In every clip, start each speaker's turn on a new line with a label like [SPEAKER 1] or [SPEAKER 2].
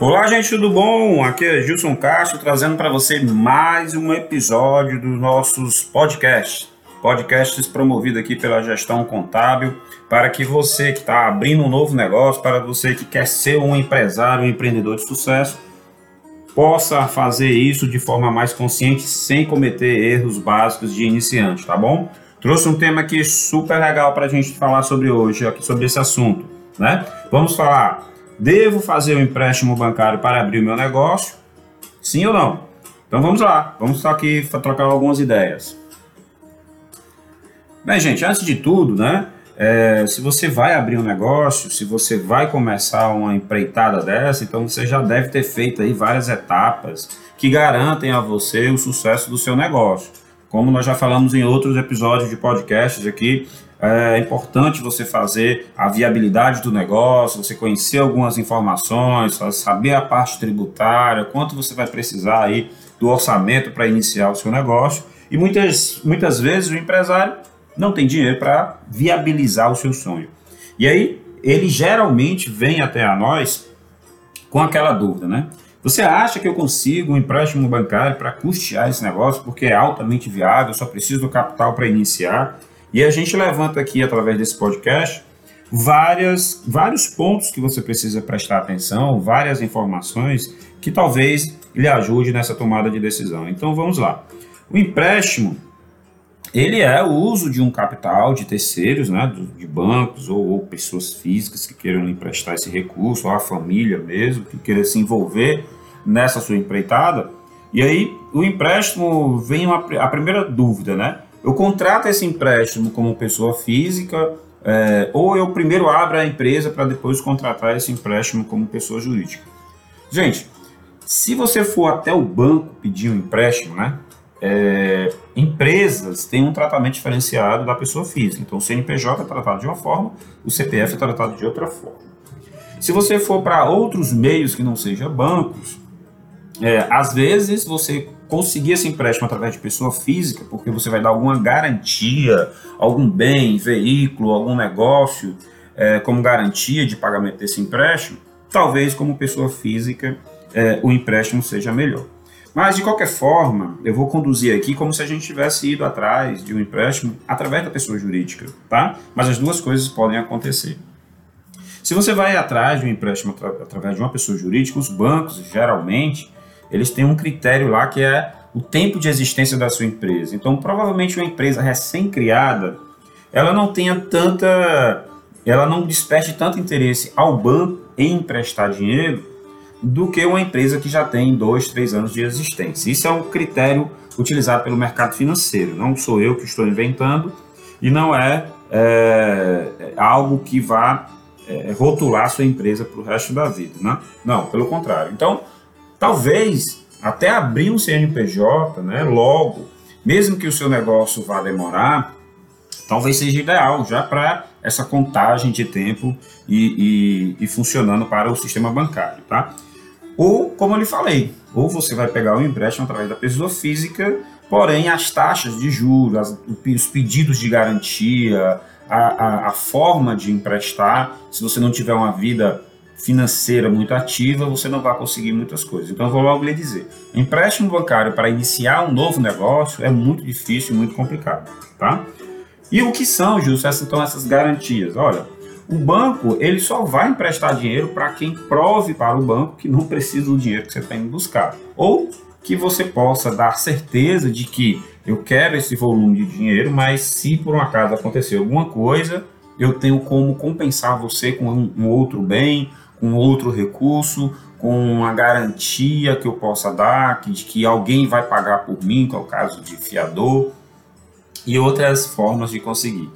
[SPEAKER 1] Olá, gente, tudo bom? Aqui é Gilson Castro trazendo para você mais um episódio dos nossos podcasts. Podcasts promovidos aqui pela gestão contábil para que você que está abrindo um novo negócio, para você que quer ser um empresário, um empreendedor de sucesso, possa fazer isso de forma mais consciente, sem cometer erros básicos de iniciante, tá bom? Trouxe um tema aqui super legal para a gente falar sobre hoje, aqui sobre esse assunto, né? Vamos falar, devo fazer um empréstimo bancário para abrir o meu negócio? Sim ou não? Então vamos lá, vamos aqui trocar algumas ideias. Bem, gente, antes de tudo, né? É, se você vai abrir um negócio, se você vai começar uma empreitada dessa, então você já deve ter feito aí várias etapas que garantem a você o sucesso do seu negócio. Como nós já falamos em outros episódios de podcasts aqui, é importante você fazer a viabilidade do negócio, você conhecer algumas informações, saber a parte tributária, quanto você vai precisar aí do orçamento para iniciar o seu negócio. E muitas, muitas vezes o empresário não tem dinheiro para viabilizar o seu sonho. E aí, ele geralmente vem até a nós com aquela dúvida, né? Você acha que eu consigo um empréstimo bancário para custear esse negócio porque é altamente viável, só preciso do capital para iniciar? E a gente levanta aqui, através desse podcast, várias, vários pontos que você precisa prestar atenção, várias informações que talvez lhe ajude nessa tomada de decisão. Então vamos lá. O empréstimo ele é o uso de um capital de terceiros, né, de bancos ou, ou, pessoas físicas que queiram emprestar esse recurso, ou a família mesmo, que queira se envolver nessa sua empreitada. E aí o empréstimo vem uma, a primeira dúvida, né? Eu contrato esse empréstimo como pessoa física é, ou eu primeiro abro a empresa para depois contratar esse empréstimo como pessoa jurídica? Gente, se você for até o banco pedir um empréstimo, né? é, empresas têm um tratamento diferenciado da pessoa física. Então, o CNPJ é tratado de uma forma, o CPF é tratado de outra forma. Se você for para outros meios que não sejam bancos, é, às vezes você conseguir esse empréstimo através de pessoa física, porque você vai dar alguma garantia, algum bem, veículo, algum negócio, é, como garantia de pagamento desse empréstimo, talvez como pessoa física é, o empréstimo seja melhor. Mas, de qualquer forma, eu vou conduzir aqui como se a gente tivesse ido atrás de um empréstimo através da pessoa jurídica, tá? Mas as duas coisas podem acontecer. Se você vai atrás de um empréstimo através de uma pessoa jurídica, os bancos, geralmente, eles têm um critério lá que é o tempo de existência da sua empresa. Então, provavelmente uma empresa recém-criada, ela não tenha tanta, ela não desperte tanto interesse ao banco em emprestar dinheiro do que uma empresa que já tem dois, três anos de existência. Isso é um critério utilizado pelo mercado financeiro. Não sou eu que estou inventando e não é, é, é algo que vá é, rotular sua empresa para o resto da vida. Né? Não, pelo contrário. Então, talvez até abrir um CNPJ, né, logo, mesmo que o seu negócio vá demorar, talvez seja ideal já para essa contagem de tempo e, e, e funcionando para o sistema bancário, tá? Ou, como eu lhe falei, ou você vai pegar o empréstimo através da pessoa física, porém as taxas de juros, os pedidos de garantia, a, a, a forma de emprestar, se você não tiver uma vida financeira muito ativa, você não vai conseguir muitas coisas. Então, eu vou logo lhe dizer: empréstimo bancário para iniciar um novo negócio é muito difícil muito complicado, tá? E o que são, Justo, essas, então, essas garantias? Olha, o banco ele só vai emprestar dinheiro para quem prove para o banco que não precisa do dinheiro que você está indo buscar. Ou que você possa dar certeza de que eu quero esse volume de dinheiro, mas se por um acaso acontecer alguma coisa, eu tenho como compensar você com um outro bem, com outro recurso, com uma garantia que eu possa dar, que, de que alguém vai pagar por mim, que é o caso de fiador, e outras formas de conseguir.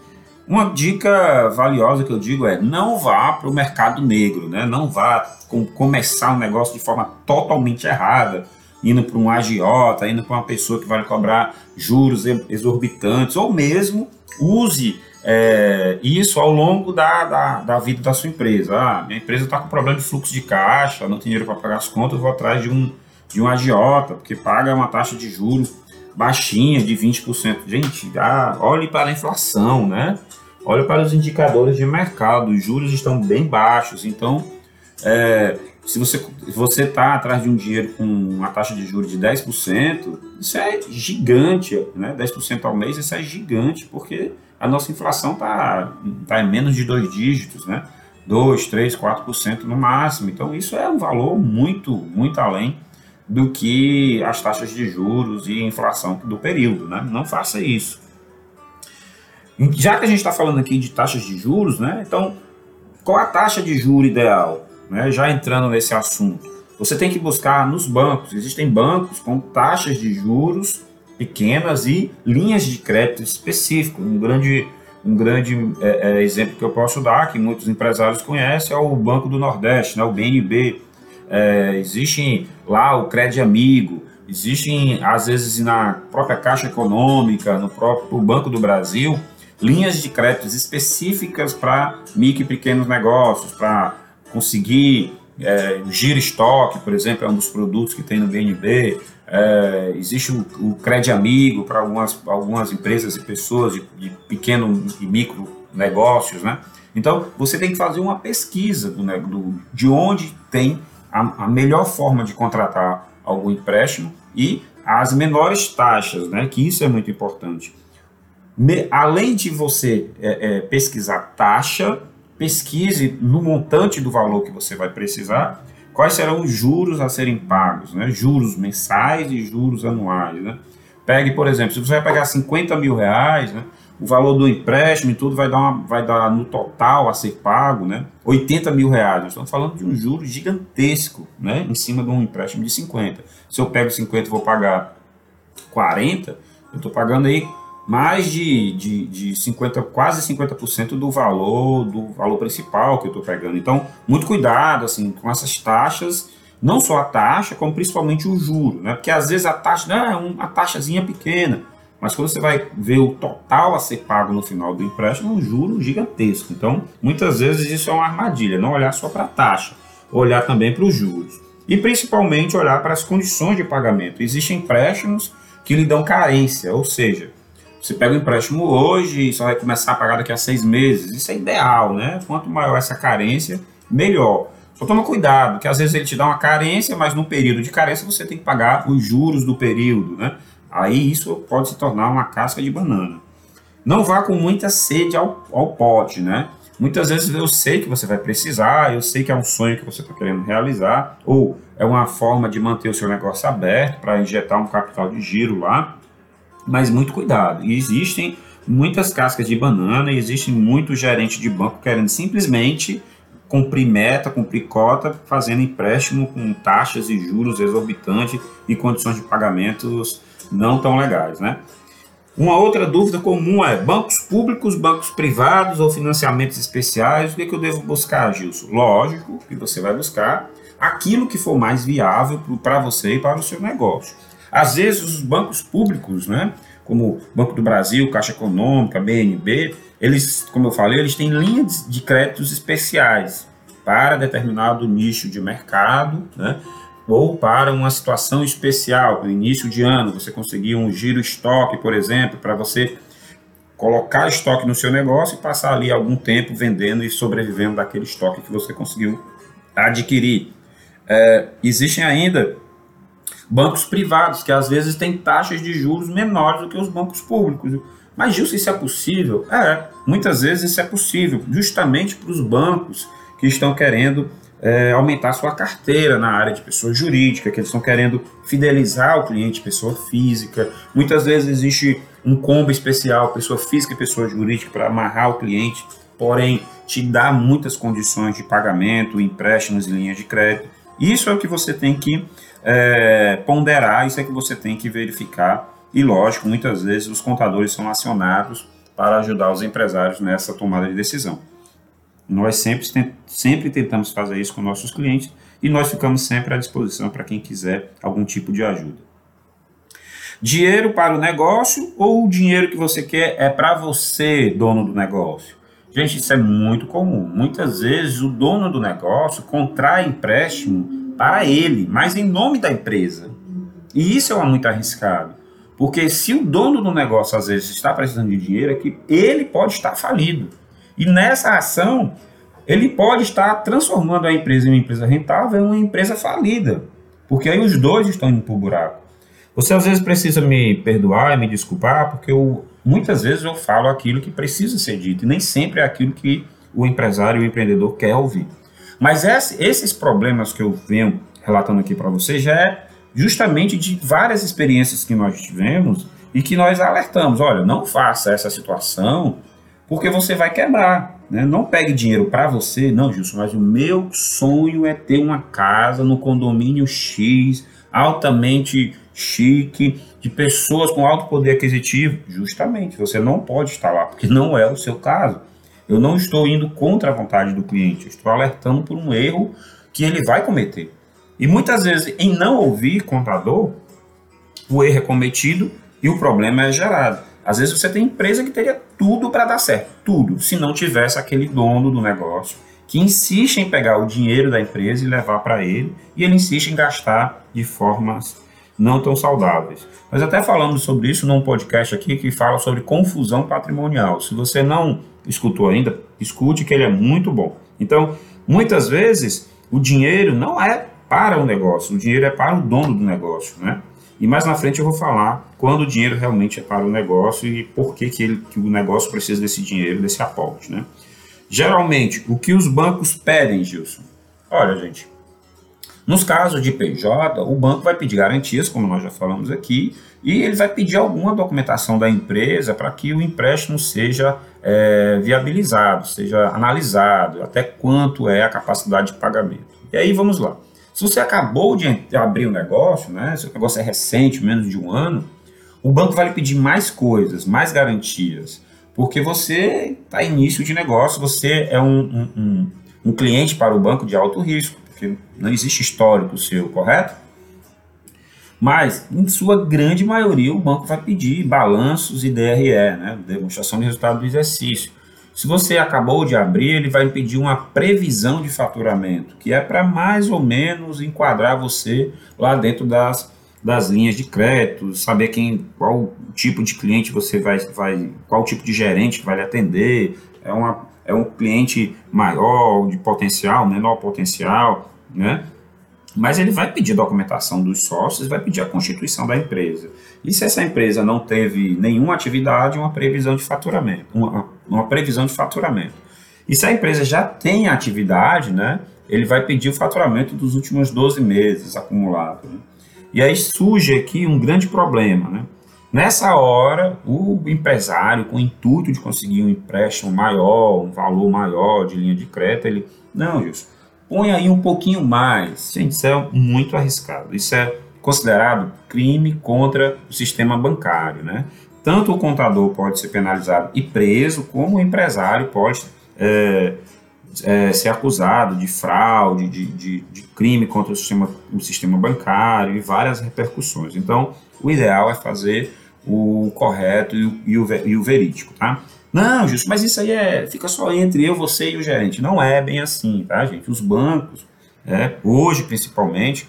[SPEAKER 1] Uma dica valiosa que eu digo é não vá para o mercado negro, né? não vá com, começar um negócio de forma totalmente errada, indo para um agiota, indo para uma pessoa que vai cobrar juros exorbitantes, ou mesmo use é, isso ao longo da, da, da, vida da sua empresa. Ah, minha empresa está com problema de fluxo de caixa, não tem dinheiro para pagar as contas, vou atrás de um, de um agiota, porque paga uma taxa de juros baixinha, de 20%. Gente, ah, olhe para a inflação, né? Olhe para os indicadores de mercado, os juros estão bem baixos, então é, se você você está atrás de um dinheiro com uma taxa de juros de 10%, isso é gigante, né? 10% ao mês, isso é gigante, porque a nossa inflação está tá em menos de dois dígitos, né? 2, 3, 4% no máximo. Então, isso é um valor muito, muito além do que as taxas de juros e inflação do período, né? Não faça isso. Já que a gente está falando aqui de taxas de juros, né? Então, qual a taxa de juro ideal? Né? Já entrando nesse assunto, você tem que buscar nos bancos. Existem bancos com taxas de juros pequenas e linhas de crédito específicas. Um grande, um grande é, é, exemplo que eu posso dar, que muitos empresários conhecem, é o Banco do Nordeste, né? o BNB. É, existe lá o Crédito Amigo, existem, às vezes, na própria Caixa Econômica, no próprio Banco do Brasil, linhas de créditos específicas para micro e pequenos negócios, para conseguir é, giro estoque, por exemplo, é um dos produtos que tem no BNB. É, existe o, o Crédito Amigo para algumas, algumas empresas e pessoas de, de pequeno e micro negócios, né? Então, você tem que fazer uma pesquisa do, do, de onde tem a, a, melhor forma de contratar algum empréstimo e as menores taxas, né? Que isso é muito importante me, além de você é, é, pesquisar taxa, pesquise no montante do valor que você vai precisar, quais serão os juros a serem pagos, né? juros mensais e juros anuais. Né? Pegue, por exemplo, se você vai pegar 50 mil reais, né? o valor do empréstimo e tudo vai dar, uma, vai dar no total a ser pago né? 80 mil reais. Nós estamos falando de um juro gigantesco né? em cima de um empréstimo de 50. Se eu pego 50 e vou pagar 40, eu estou pagando aí mais de, de, de 50, quase 50% do valor do valor principal que eu estou pegando. Então, muito cuidado assim com essas taxas, não só a taxa, como principalmente o juro, né? Porque às vezes a taxa não, é uma taxazinha pequena, mas quando você vai ver o total a ser pago no final do empréstimo, é um juro gigantesco. Então, muitas vezes isso é uma armadilha, não olhar só para a taxa, olhar também para os juros. E principalmente olhar para as condições de pagamento. Existem empréstimos que lhe dão carência, ou seja, você pega o empréstimo hoje e só vai começar a pagar daqui a seis meses. Isso é ideal, né? Quanto maior essa carência, melhor. Só toma cuidado, que às vezes ele te dá uma carência, mas no período de carência você tem que pagar os juros do período, né? Aí isso pode se tornar uma casca de banana. Não vá com muita sede ao, ao pote, né? Muitas vezes eu sei que você vai precisar, eu sei que é um sonho que você está querendo realizar, ou é uma forma de manter o seu negócio aberto para injetar um capital de giro lá mas muito cuidado. E existem muitas cascas de banana e existem muitos gerentes de banco querendo simplesmente cumprir meta, cumprir cota, fazendo empréstimo com taxas e juros exorbitantes e condições de pagamentos não tão legais, né? Uma outra dúvida comum é bancos públicos, bancos privados ou financiamentos especiais. O que, é que eu devo buscar, Gilson? Lógico que você vai buscar aquilo que for mais viável para você e para o seu negócio. Às vezes os bancos públicos, né, como Banco do Brasil, Caixa Econômica, BNB, eles, como eu falei, eles têm linhas de créditos especiais para determinado nicho de mercado, né, ou para uma situação especial, no início de ano, você conseguir um giro estoque, por exemplo, para você colocar estoque no seu negócio e passar ali algum tempo vendendo e sobrevivendo daquele estoque que você conseguiu adquirir. É, existem ainda bancos privados, que às vezes têm taxas de juros menores do que os bancos públicos. Mas, Gilson, isso é possível? É, muitas vezes isso é possível, justamente para os bancos que estão querendo é, aumentar sua carteira na área de pessoa jurídica, que eles estão querendo fidelizar o cliente pessoa física. Muitas vezes existe um combo especial, pessoa física e pessoa jurídica, para amarrar o cliente, porém te dá muitas condições de pagamento, empréstimos e linhas de crédito. Isso é o que você tem que é, ponderar, isso é que você tem que verificar. E lógico, muitas vezes os contadores são acionados para ajudar os empresários nessa tomada de decisão. Nós sempre, sempre tentamos fazer isso com nossos clientes e nós ficamos sempre à disposição para quem quiser algum tipo de ajuda. Dinheiro para o negócio ou o dinheiro que você quer é para você, dono do negócio? Gente, isso é muito comum. Muitas vezes o dono do negócio contrai empréstimo para ele, mas em nome da empresa. E isso é muito arriscado. Porque se o dono do negócio às vezes está precisando de dinheiro, é que ele pode estar falido. E nessa ação, ele pode estar transformando a empresa em uma empresa rentável em uma empresa falida, porque aí os dois estão indo para o buraco. Você às vezes precisa me perdoar e me desculpar, porque eu, muitas vezes eu falo aquilo que precisa ser dito, e nem sempre é aquilo que o empresário e o empreendedor quer ouvir. Mas esse, esses problemas que eu venho relatando aqui para você já é justamente de várias experiências que nós tivemos e que nós alertamos. Olha, não faça essa situação porque você vai quebrar. Né? Não pegue dinheiro para você, não, Gilson, mas o meu sonho é ter uma casa no condomínio X, altamente chique, de pessoas com alto poder aquisitivo. Justamente, você não pode estar lá, porque não é o seu caso. Eu não estou indo contra a vontade do cliente, estou alertando por um erro que ele vai cometer. E muitas vezes, em não ouvir contador, o erro é cometido e o problema é gerado. Às vezes você tem empresa que teria tudo para dar certo, tudo, se não tivesse aquele dono do negócio que insiste em pegar o dinheiro da empresa e levar para ele, e ele insiste em gastar de formas não tão saudáveis. Nós até falamos sobre isso num podcast aqui que fala sobre confusão patrimonial. Se você não escutou ainda, escute que ele é muito bom. Então, muitas vezes, o dinheiro não é para o negócio, o dinheiro é para o dono do negócio, né? E mais na frente eu vou falar quando o dinheiro realmente é para o negócio e por que, que, ele, que o negócio precisa desse dinheiro, desse aporte, né? Geralmente, o que os bancos pedem, Gilson? Olha, gente, nos casos de PJ, o banco vai pedir garantias, como nós já falamos aqui, e ele vai pedir alguma documentação da empresa para que o empréstimo seja é, viabilizado, seja analisado, até quanto é a capacidade de pagamento. E aí vamos lá. Se você acabou de abrir o um negócio, né, se o negócio é recente, menos de um ano, o banco vai lhe pedir mais coisas, mais garantias, porque você está início de negócio, você é um, um, um, um cliente para o banco de alto risco porque não existe histórico seu, correto? Mas, em sua grande maioria, o banco vai pedir balanços e DRE, né, demonstração de resultado do exercício. Se você acabou de abrir, ele vai pedir uma previsão de faturamento, que é para mais ou menos enquadrar você lá dentro das, das linhas de crédito, saber quem, qual tipo de cliente você vai, vai, qual tipo de gerente que vai lhe atender, é, uma, é um cliente maior, de potencial, menor potencial, né? Mas ele vai pedir documentação dos sócios, vai pedir a constituição da empresa. E se essa empresa não teve nenhuma atividade, uma previsão de faturamento, uma, uma previsão de faturamento. E se a empresa já tem atividade, né, ele vai pedir o faturamento dos últimos 12 meses acumulado. Né? E aí surge aqui um grande problema, né? Nessa hora, o empresário, com o intuito de conseguir um empréstimo maior, um valor maior de linha de crédito, ele, não, Gilson, põe aí um pouquinho mais. Gente, isso é muito arriscado. Isso é considerado crime contra o sistema bancário, né? Tanto o contador pode ser penalizado e preso, como o empresário pode é, é, ser acusado de fraude, de, de, de, crime contra o sistema, o sistema bancário e várias repercussões. Então, o ideal é fazer o correto e o, e o, e o verídico, tá? Não, Justo, mas isso aí é, fica só entre eu, você e o gerente. Não é bem assim, tá, gente? Os bancos, é, hoje principalmente,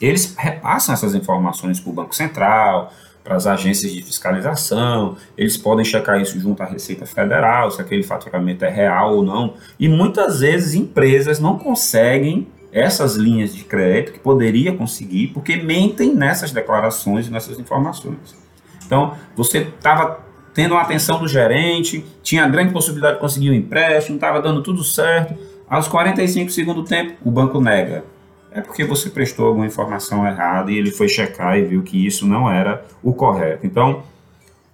[SPEAKER 1] eles repassam essas informações para o Banco Central, para as agências de fiscalização, eles podem checar isso junto à Receita Federal, se aquele faturamento é real ou não. E muitas vezes empresas não conseguem essas linhas de crédito que poderia conseguir porque mentem nessas declarações e nessas informações. Então, você estava tendo a atenção do gerente, tinha grande possibilidade de conseguir um empréstimo, estava dando tudo certo. Aos 45 segundos do tempo, o banco nega. É porque você prestou alguma informação errada e ele foi checar e viu que isso não era o correto. Então,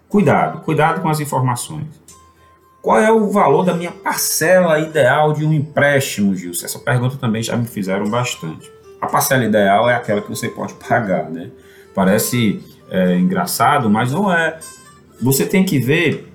[SPEAKER 1] cuidado, cuidado com as informações. Qual é o valor da minha parcela ideal de um empréstimo, Gilson? Essa pergunta também já me fizeram bastante. A parcela ideal é aquela que você pode pagar, né? Parece é, engraçado, mas não é você tem que ver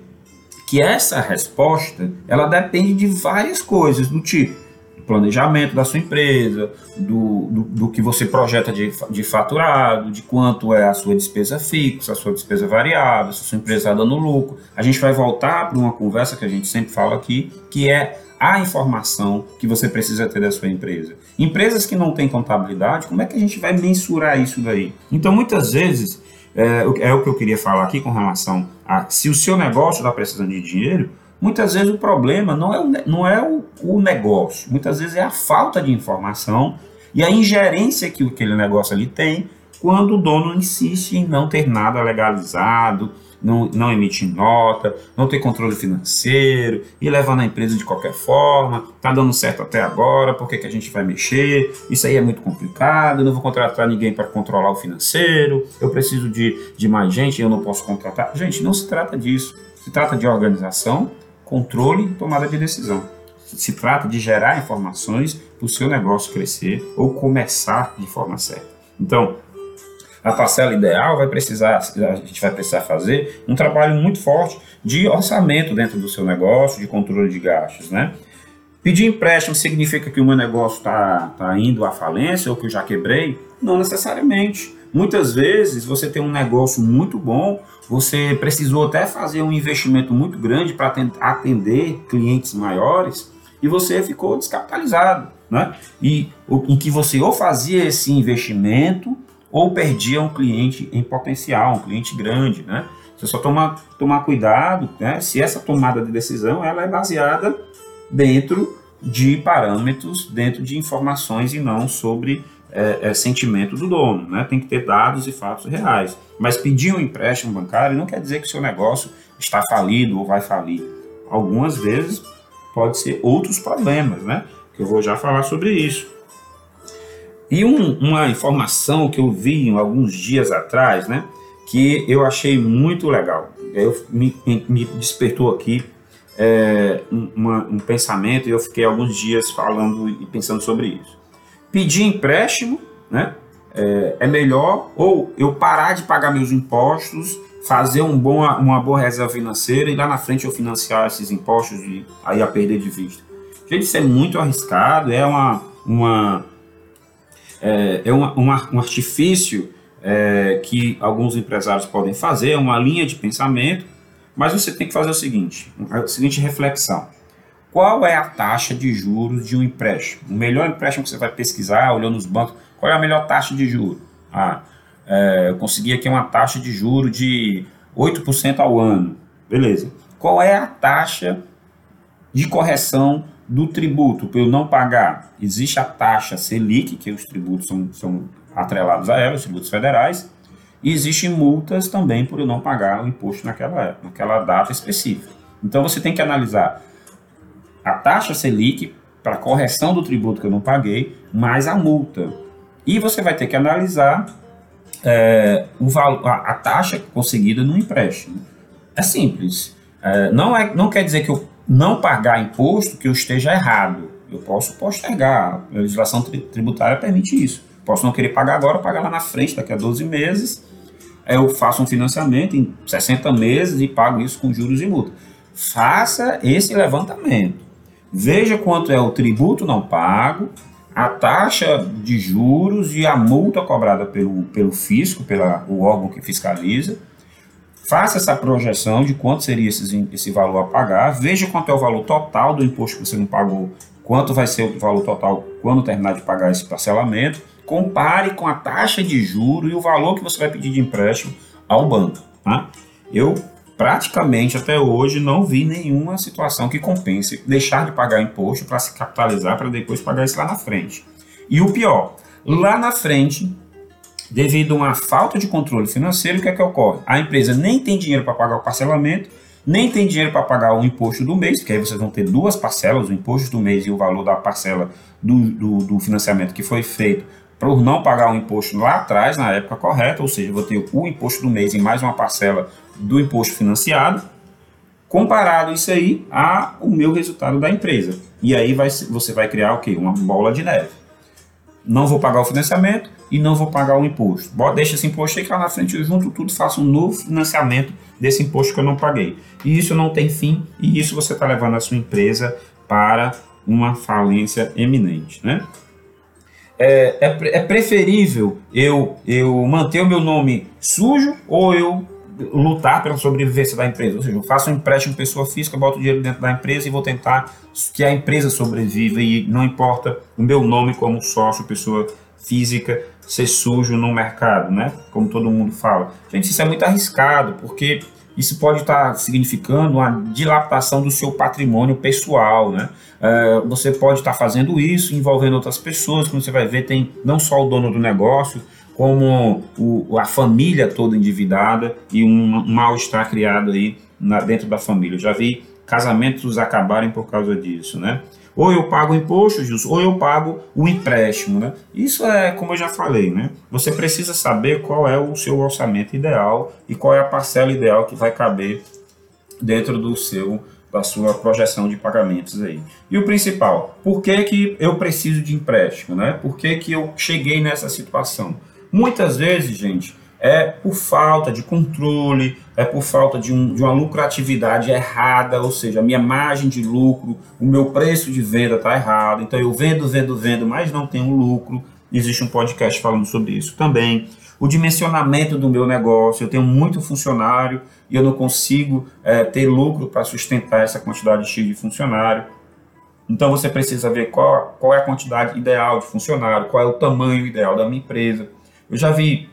[SPEAKER 1] que essa resposta ela depende de várias coisas, do tipo planejamento da sua empresa, do, do, do, que você projeta de, de faturado, de quanto é a sua despesa fixa, a sua despesa variável, se a sua empresa está dando lucro. A gente vai voltar para uma conversa que a gente sempre fala aqui, que é a informação que você precisa ter da sua empresa. Empresas que não têm contabilidade, como é que a gente vai mensurar isso daí? Então, muitas vezes, é, é o que eu queria falar aqui com relação se o seu negócio está precisando de dinheiro, Muitas vezes o problema não é, o, não é o, o negócio, muitas vezes é a falta de informação e a ingerência que aquele negócio ali tem quando o dono insiste em não ter nada legalizado, não, não emitir nota, não ter controle financeiro e levando a empresa de qualquer forma, tá dando certo até agora, por que, que a gente vai mexer? Isso aí é muito complicado, eu não vou contratar ninguém para controlar o financeiro, eu preciso de, de mais gente, eu não posso contratar. Gente, não se trata disso. Se trata de organização, controle e tomada de decisão. Se trata de gerar informações para o seu negócio crescer ou começar de forma certa. Então, a parcela ideal vai precisar, a gente vai precisar fazer um trabalho muito forte de orçamento dentro do seu negócio, de controle de gastos, né? Pedir empréstimo significa que o meu negócio está tá indo à falência ou que eu já quebrei? Não necessariamente. Muitas vezes você tem um negócio muito bom, você precisou até fazer um investimento muito grande para atender clientes maiores e você ficou descapitalizado, né? E em que você ou fazia esse investimento ou perdia um cliente em potencial, um cliente grande, né? Você só toma, tomar cuidado, né? Se essa tomada de decisão ela é baseada dentro de parâmetros, dentro de informações e não sobre é, é, sentimento do dono, né? Tem que ter dados e fatos reais. Mas pedir um empréstimo bancário não quer dizer que seu negócio está falido ou vai falir. Algumas vezes pode ser outros problemas, né? Que eu vou já falar sobre isso. E um, uma informação que eu vi alguns dias atrás, né, que eu achei muito legal. Eu, me, me despertou aqui é, uma, um pensamento e eu fiquei alguns dias falando e pensando sobre isso. Pedir empréstimo, né, é, é melhor ou eu parar de pagar meus impostos, fazer um bom, uma boa reserva financeira e lá na frente eu financiar esses impostos e aí a perder de vista. Gente, isso é muito arriscado, é uma, uma é, é uma, uma, um artifício é, que alguns empresários podem fazer, é uma linha de pensamento, mas você tem que fazer o seguinte, a seguinte reflexão. Qual é a taxa de juros de um empréstimo? O melhor empréstimo que você vai pesquisar, olhando nos bancos, qual é a melhor taxa de juros? Ah, é, eu consegui aqui uma taxa de juros de 8% ao ano. Beleza. Qual é a taxa de correção do tributo, por eu não pagar, existe a taxa Selic, que os tributos são, são atrelados a ela, os tributos federais, e existem multas também por eu não pagar o imposto naquela, naquela data específica. Então você tem que analisar a taxa Selic para correção do tributo que eu não paguei, mais a multa. E você vai ter que analisar é, o valor, a, a, taxa conseguida no empréstimo. É simples. É, não, é, não quer dizer que eu não pagar imposto que eu esteja errado. Eu posso postergar. A legislação tributária permite isso. Posso não querer pagar agora, pagar lá na frente, daqui a 12 meses. Eu faço um financiamento em 60 meses e pago isso com juros e multa. Faça esse levantamento. Veja quanto é o tributo não pago, a taxa de juros e a multa cobrada pelo, pelo fisco, pelo órgão que fiscaliza Faça essa projeção de quanto seria esse, esse valor a pagar, veja quanto é o valor total do imposto que você não pagou, quanto vai ser o valor total quando terminar de pagar esse parcelamento, compare com a taxa de juro e o valor que você vai pedir de empréstimo ao banco. Tá? Eu praticamente até hoje não vi nenhuma situação que compense deixar de pagar imposto para se capitalizar para depois pagar isso lá na frente. E o pior, lá na frente devido a uma falta de controle financeiro, o que é que ocorre? A empresa nem tem dinheiro para pagar o parcelamento, nem tem dinheiro para pagar o imposto do mês, porque aí vocês vão ter duas parcelas, o imposto do mês e o valor da parcela do, do, do financiamento que foi feito por não pagar o imposto lá atrás, na época correta, ou seja, vou ter o imposto do mês e mais uma parcela do imposto financiado, comparado isso aí ao meu resultado da empresa. E aí vai, você vai criar o quê? Uma bola de neve. Não vou pagar o financiamento, e não vou pagar o imposto. Bota, deixa esse imposto aí que lá na frente eu junto tudo faço um novo financiamento desse imposto que eu não paguei. E isso não tem fim e isso você está levando a sua empresa para uma falência eminente, né? É, é, é, preferível eu, eu manter o meu nome sujo ou eu lutar pela sobrevivência da empresa. Ou seja, eu faço um empréstimo pessoa física, boto dinheiro dentro da empresa e vou tentar que a empresa sobreviva e não importa o meu nome como sócio, pessoa física, ser sujo no mercado, né? Como todo mundo fala. Gente, isso é muito arriscado, porque isso pode estar significando uma dilapidação do seu patrimônio pessoal, né? É, você pode estar fazendo isso envolvendo outras pessoas, como você vai ver, tem não só o dono do negócio, como a família toda endividada e um mal-estar criado aí dentro da família. Eu já vi casamentos acabarem por causa disso, né? Ou eu pago imposto, ou eu pago o empréstimo, né? Isso é, como eu já falei, né? Você precisa saber qual é o seu orçamento ideal e qual é a parcela ideal que vai caber dentro do seu da sua projeção de pagamentos aí. E o principal, por que, que eu preciso de empréstimo, né? Por que, que eu cheguei nessa situação? Muitas vezes, gente, é por falta de controle, é por falta de, um, de uma lucratividade errada, ou seja, a minha margem de lucro, o meu preço de venda está errado. Então eu vendo, vendo, vendo, mas não tenho lucro. Existe um podcast falando sobre isso também. O dimensionamento do meu negócio, eu tenho muito funcionário e eu não consigo é, ter lucro para sustentar essa quantidade X de funcionário. Então você precisa ver qual, qual é a quantidade ideal de funcionário, qual é o tamanho ideal da minha empresa eu já vi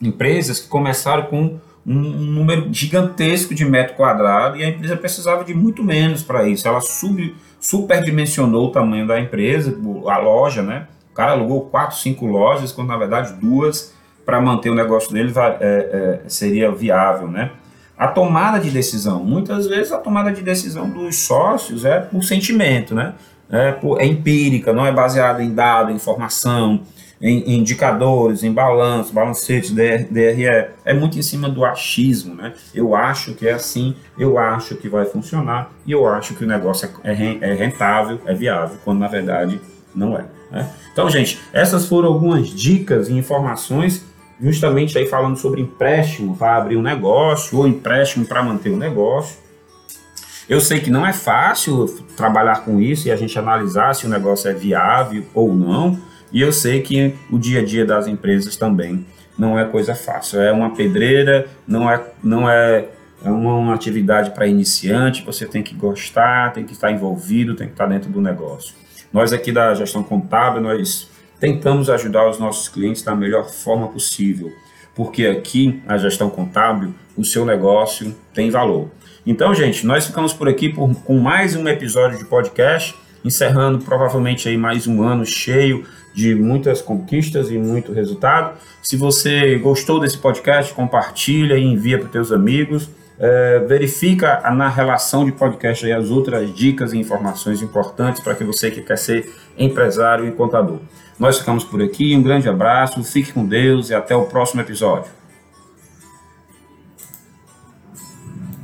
[SPEAKER 1] empresas que começaram com um número gigantesco de metro quadrado e a empresa precisava de muito menos para isso. Ela sub, superdimensionou o tamanho da empresa, a loja, né? O cara alugou quatro, cinco lojas, quando na verdade duas para manter o negócio dele é, é, seria viável, né? A tomada de decisão, muitas vezes a tomada de decisão dos sócios é por sentimento, né? É, por, é empírica, não é baseada em dado, informação em, indicadores, em balanço, balancetes, DRE, é muito em cima do achismo, né? Eu acho que é assim, eu acho que vai funcionar e eu acho que o negócio é, é, é rentável, é viável, quando na verdade não é. Né? Então, gente, essas foram algumas dicas e informações justamente aí falando sobre empréstimo para abrir um negócio ou empréstimo para manter o um negócio. Eu sei que não é fácil trabalhar com isso e a gente analisar se o negócio é viável ou não, e eu sei que o dia a dia das empresas também não é coisa fácil. É uma pedreira, não é, não é, é uma, uma atividade para iniciante. Você tem que gostar, tem que estar envolvido, tem que estar dentro do negócio. Nós aqui da gestão contábil, nós tentamos ajudar os nossos clientes da melhor forma possível, porque aqui na gestão contábil o seu negócio tem valor. Então, gente, nós ficamos por aqui por, com mais um episódio de podcast, encerrando provavelmente aí mais um ano cheio de muitas conquistas e muito resultado. Se você gostou desse podcast, compartilha e envia para teus amigos. É, verifica na relação de podcast aí as outras dicas e informações importantes para que você que quer ser empresário e contador. Nós ficamos por aqui, um grande abraço, fique com Deus e até o próximo episódio.